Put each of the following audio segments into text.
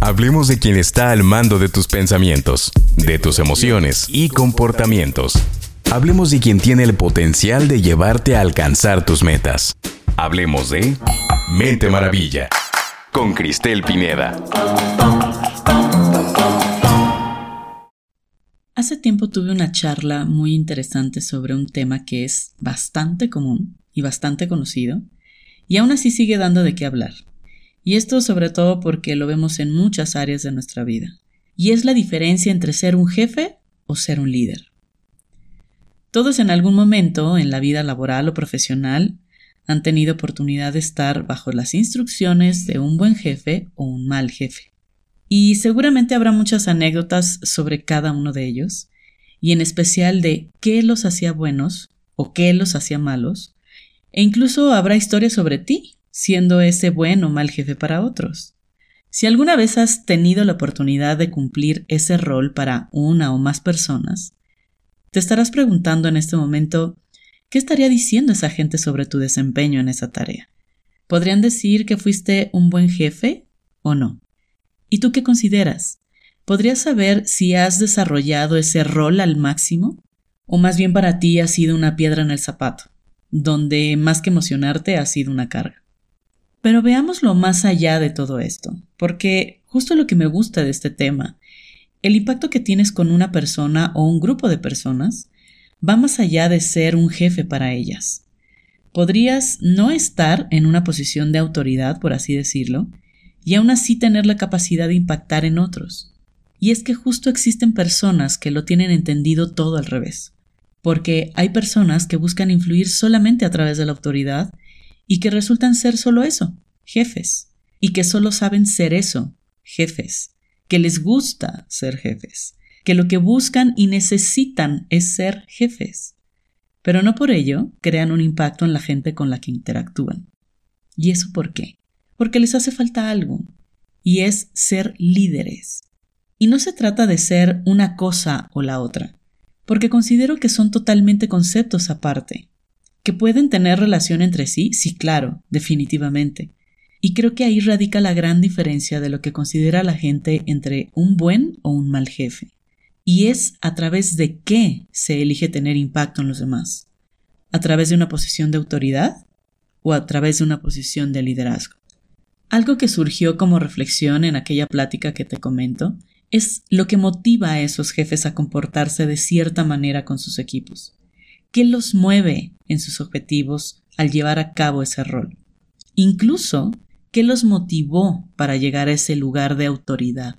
Hablemos de quien está al mando de tus pensamientos, de tus emociones y comportamientos. Hablemos de quien tiene el potencial de llevarte a alcanzar tus metas. Hablemos de Mente Maravilla con Cristel Pineda. Hace tiempo tuve una charla muy interesante sobre un tema que es bastante común y bastante conocido, y aún así sigue dando de qué hablar. Y esto sobre todo porque lo vemos en muchas áreas de nuestra vida. Y es la diferencia entre ser un jefe o ser un líder. Todos en algún momento en la vida laboral o profesional han tenido oportunidad de estar bajo las instrucciones de un buen jefe o un mal jefe. Y seguramente habrá muchas anécdotas sobre cada uno de ellos, y en especial de qué los hacía buenos o qué los hacía malos, e incluso habrá historias sobre ti, siendo ese buen o mal jefe para otros. Si alguna vez has tenido la oportunidad de cumplir ese rol para una o más personas, te estarás preguntando en este momento ¿qué estaría diciendo esa gente sobre tu desempeño en esa tarea? ¿Podrían decir que fuiste un buen jefe o no? ¿Y tú qué consideras? ¿Podrías saber si has desarrollado ese rol al máximo? ¿O más bien para ti ha sido una piedra en el zapato, donde más que emocionarte ha sido una carga? Pero veámoslo más allá de todo esto, porque justo lo que me gusta de este tema, el impacto que tienes con una persona o un grupo de personas, va más allá de ser un jefe para ellas. Podrías no estar en una posición de autoridad, por así decirlo, y aún así tener la capacidad de impactar en otros. Y es que justo existen personas que lo tienen entendido todo al revés, porque hay personas que buscan influir solamente a través de la autoridad y que resultan ser solo eso, jefes, y que solo saben ser eso, jefes, que les gusta ser jefes, que lo que buscan y necesitan es ser jefes, pero no por ello crean un impacto en la gente con la que interactúan. ¿Y eso por qué? porque les hace falta algo, y es ser líderes. Y no se trata de ser una cosa o la otra, porque considero que son totalmente conceptos aparte, que pueden tener relación entre sí, sí, claro, definitivamente. Y creo que ahí radica la gran diferencia de lo que considera la gente entre un buen o un mal jefe. Y es a través de qué se elige tener impacto en los demás. ¿A través de una posición de autoridad o a través de una posición de liderazgo? Algo que surgió como reflexión en aquella plática que te comento es lo que motiva a esos jefes a comportarse de cierta manera con sus equipos. ¿Qué los mueve en sus objetivos al llevar a cabo ese rol? Incluso, ¿qué los motivó para llegar a ese lugar de autoridad?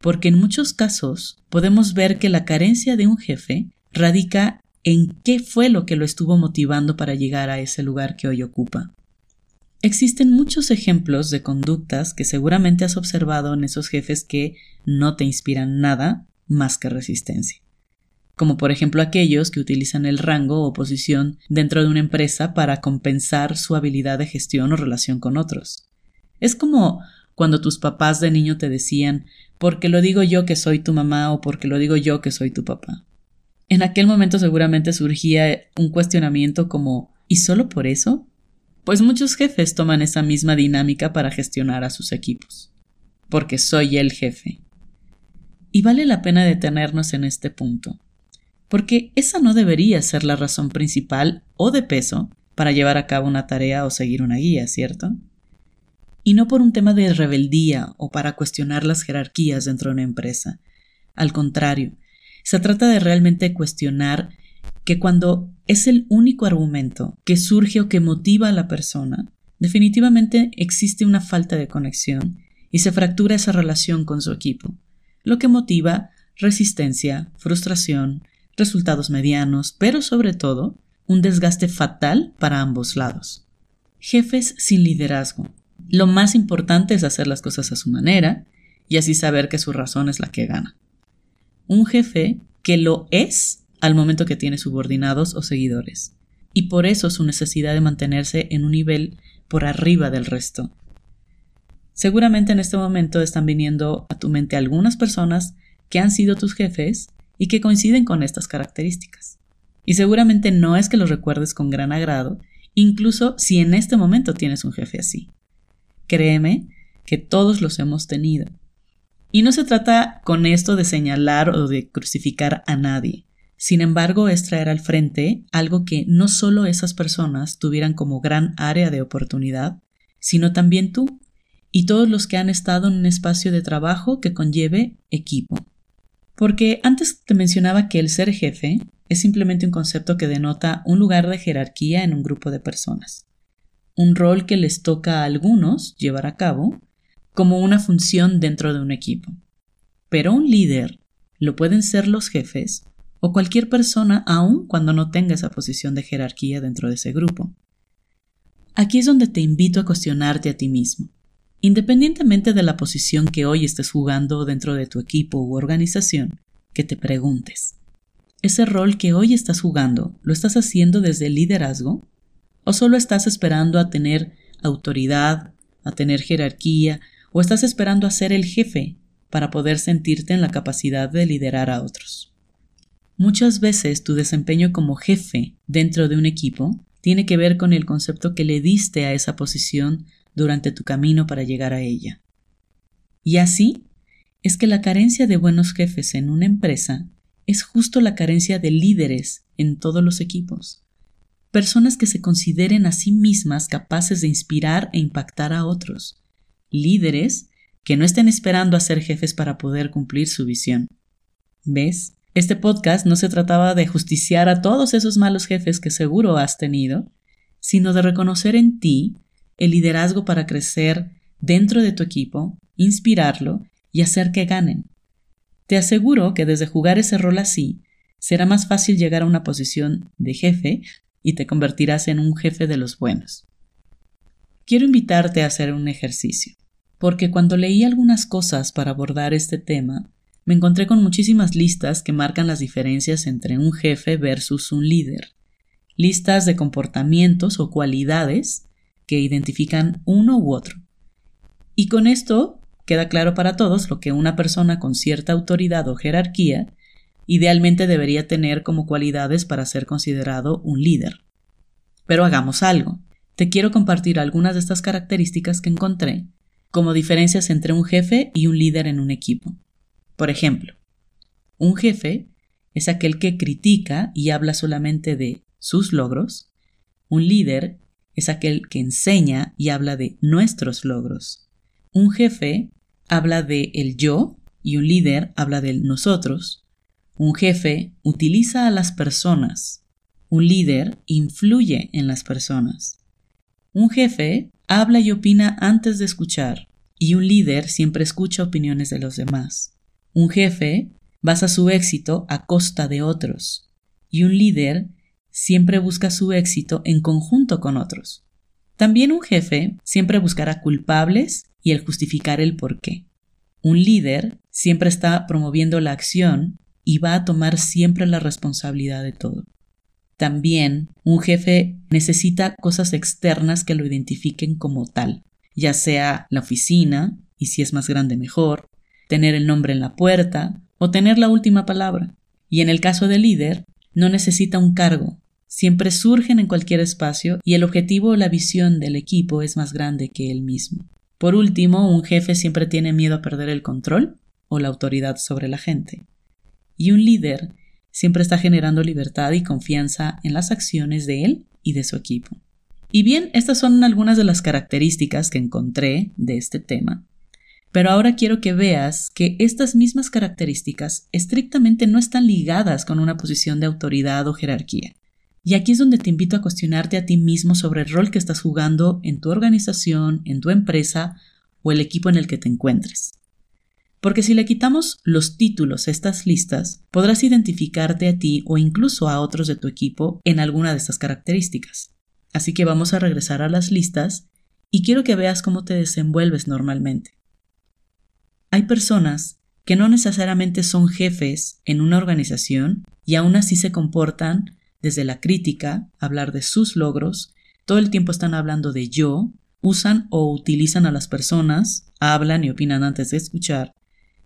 Porque en muchos casos podemos ver que la carencia de un jefe radica en qué fue lo que lo estuvo motivando para llegar a ese lugar que hoy ocupa. Existen muchos ejemplos de conductas que seguramente has observado en esos jefes que no te inspiran nada más que resistencia. Como por ejemplo aquellos que utilizan el rango o posición dentro de una empresa para compensar su habilidad de gestión o relación con otros. Es como cuando tus papás de niño te decían porque lo digo yo que soy tu mamá o porque lo digo yo que soy tu papá. En aquel momento seguramente surgía un cuestionamiento como ¿y solo por eso? pues muchos jefes toman esa misma dinámica para gestionar a sus equipos, porque soy el jefe. Y vale la pena detenernos en este punto, porque esa no debería ser la razón principal o de peso para llevar a cabo una tarea o seguir una guía, ¿cierto? Y no por un tema de rebeldía o para cuestionar las jerarquías dentro de una empresa. Al contrario, se trata de realmente cuestionar que cuando es el único argumento que surge o que motiva a la persona, definitivamente existe una falta de conexión y se fractura esa relación con su equipo, lo que motiva resistencia, frustración, resultados medianos, pero sobre todo un desgaste fatal para ambos lados. Jefes sin liderazgo. Lo más importante es hacer las cosas a su manera y así saber que su razón es la que gana. Un jefe que lo es al momento que tiene subordinados o seguidores, y por eso su necesidad de mantenerse en un nivel por arriba del resto. Seguramente en este momento están viniendo a tu mente algunas personas que han sido tus jefes y que coinciden con estas características. Y seguramente no es que los recuerdes con gran agrado, incluso si en este momento tienes un jefe así. Créeme que todos los hemos tenido. Y no se trata con esto de señalar o de crucificar a nadie. Sin embargo, es traer al frente algo que no solo esas personas tuvieran como gran área de oportunidad, sino también tú y todos los que han estado en un espacio de trabajo que conlleve equipo. Porque antes te mencionaba que el ser jefe es simplemente un concepto que denota un lugar de jerarquía en un grupo de personas, un rol que les toca a algunos llevar a cabo como una función dentro de un equipo. Pero un líder lo pueden ser los jefes o cualquier persona aun cuando no tenga esa posición de jerarquía dentro de ese grupo. Aquí es donde te invito a cuestionarte a ti mismo. Independientemente de la posición que hoy estés jugando dentro de tu equipo u organización, que te preguntes, ¿ese rol que hoy estás jugando lo estás haciendo desde el liderazgo? ¿O solo estás esperando a tener autoridad, a tener jerarquía ¿O estás esperando a ser el jefe para poder sentirte en la capacidad de liderar a otros? Muchas veces tu desempeño como jefe dentro de un equipo tiene que ver con el concepto que le diste a esa posición durante tu camino para llegar a ella. Y así es que la carencia de buenos jefes en una empresa es justo la carencia de líderes en todos los equipos. Personas que se consideren a sí mismas capaces de inspirar e impactar a otros, líderes que no estén esperando a ser jefes para poder cumplir su visión. ¿Ves? Este podcast no se trataba de justiciar a todos esos malos jefes que seguro has tenido, sino de reconocer en ti el liderazgo para crecer dentro de tu equipo, inspirarlo y hacer que ganen. Te aseguro que desde jugar ese rol así, será más fácil llegar a una posición de jefe y te convertirás en un jefe de los buenos. Quiero invitarte a hacer un ejercicio porque cuando leí algunas cosas para abordar este tema, me encontré con muchísimas listas que marcan las diferencias entre un jefe versus un líder, listas de comportamientos o cualidades que identifican uno u otro. Y con esto queda claro para todos lo que una persona con cierta autoridad o jerarquía idealmente debería tener como cualidades para ser considerado un líder. Pero hagamos algo. Te quiero compartir algunas de estas características que encontré como diferencias entre un jefe y un líder en un equipo. Por ejemplo, un jefe es aquel que critica y habla solamente de sus logros. Un líder es aquel que enseña y habla de nuestros logros. Un jefe habla de el yo y un líder habla del nosotros. Un jefe utiliza a las personas. Un líder influye en las personas. Un jefe habla y opina antes de escuchar, y un líder siempre escucha opiniones de los demás. Un jefe basa su éxito a costa de otros, y un líder siempre busca su éxito en conjunto con otros. También un jefe siempre buscará culpables y el justificar el por qué. Un líder siempre está promoviendo la acción y va a tomar siempre la responsabilidad de todo. También un jefe necesita cosas externas que lo identifiquen como tal, ya sea la oficina, y si es más grande mejor, tener el nombre en la puerta o tener la última palabra. Y en el caso del líder, no necesita un cargo, siempre surgen en cualquier espacio y el objetivo o la visión del equipo es más grande que él mismo. Por último, un jefe siempre tiene miedo a perder el control o la autoridad sobre la gente. Y un líder siempre está generando libertad y confianza en las acciones de él y de su equipo. Y bien, estas son algunas de las características que encontré de este tema. Pero ahora quiero que veas que estas mismas características estrictamente no están ligadas con una posición de autoridad o jerarquía. Y aquí es donde te invito a cuestionarte a ti mismo sobre el rol que estás jugando en tu organización, en tu empresa o el equipo en el que te encuentres. Porque si le quitamos los títulos a estas listas, podrás identificarte a ti o incluso a otros de tu equipo en alguna de estas características. Así que vamos a regresar a las listas y quiero que veas cómo te desenvuelves normalmente. Hay personas que no necesariamente son jefes en una organización y aún así se comportan desde la crítica, hablar de sus logros, todo el tiempo están hablando de yo, usan o utilizan a las personas, hablan y opinan antes de escuchar,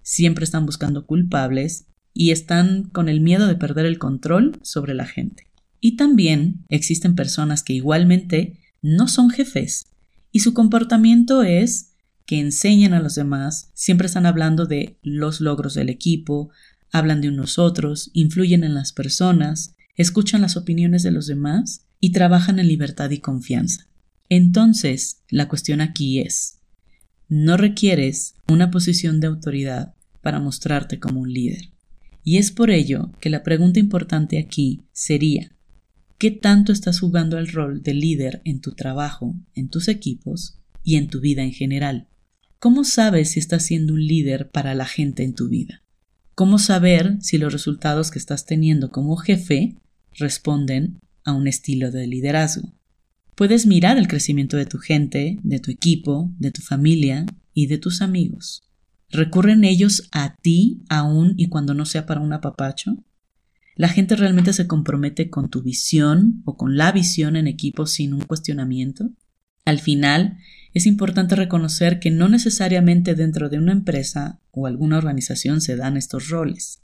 siempre están buscando culpables y están con el miedo de perder el control sobre la gente. Y también existen personas que igualmente no son jefes y su comportamiento es que enseñan a los demás, siempre están hablando de los logros del equipo, hablan de unos otros, influyen en las personas, escuchan las opiniones de los demás y trabajan en libertad y confianza. Entonces, la cuestión aquí es, no requieres una posición de autoridad para mostrarte como un líder. Y es por ello que la pregunta importante aquí sería, ¿qué tanto estás jugando el rol de líder en tu trabajo, en tus equipos y en tu vida en general? ¿Cómo sabes si estás siendo un líder para la gente en tu vida? ¿Cómo saber si los resultados que estás teniendo como jefe responden a un estilo de liderazgo? Puedes mirar el crecimiento de tu gente, de tu equipo, de tu familia y de tus amigos. ¿Recurren ellos a ti aún y cuando no sea para un apapacho? ¿La gente realmente se compromete con tu visión o con la visión en equipo sin un cuestionamiento? Al final, es importante reconocer que no necesariamente dentro de una empresa o alguna organización se dan estos roles.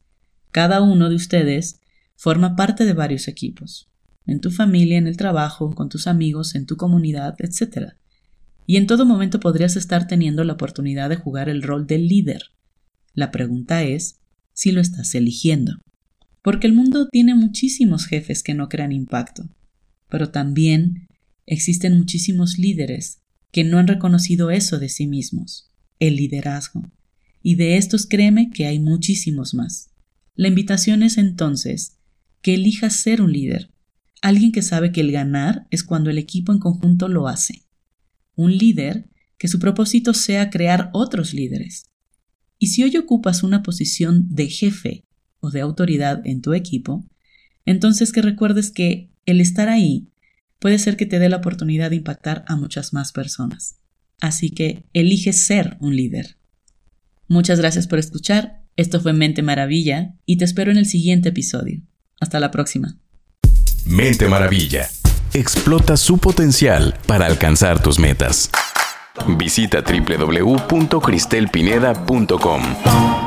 Cada uno de ustedes forma parte de varios equipos, en tu familia, en el trabajo, con tus amigos, en tu comunidad, etc. Y en todo momento podrías estar teniendo la oportunidad de jugar el rol del líder. La pregunta es si lo estás eligiendo. Porque el mundo tiene muchísimos jefes que no crean impacto, pero también existen muchísimos líderes que no han reconocido eso de sí mismos, el liderazgo. Y de estos créeme que hay muchísimos más. La invitación es entonces que elijas ser un líder, alguien que sabe que el ganar es cuando el equipo en conjunto lo hace. Un líder que su propósito sea crear otros líderes. Y si hoy ocupas una posición de jefe o de autoridad en tu equipo, entonces que recuerdes que el estar ahí puede ser que te dé la oportunidad de impactar a muchas más personas. Así que elige ser un líder. Muchas gracias por escuchar. Esto fue Mente Maravilla y te espero en el siguiente episodio. Hasta la próxima. Mente Maravilla. Explota su potencial para alcanzar tus metas. Visita www.cristelpineda.com.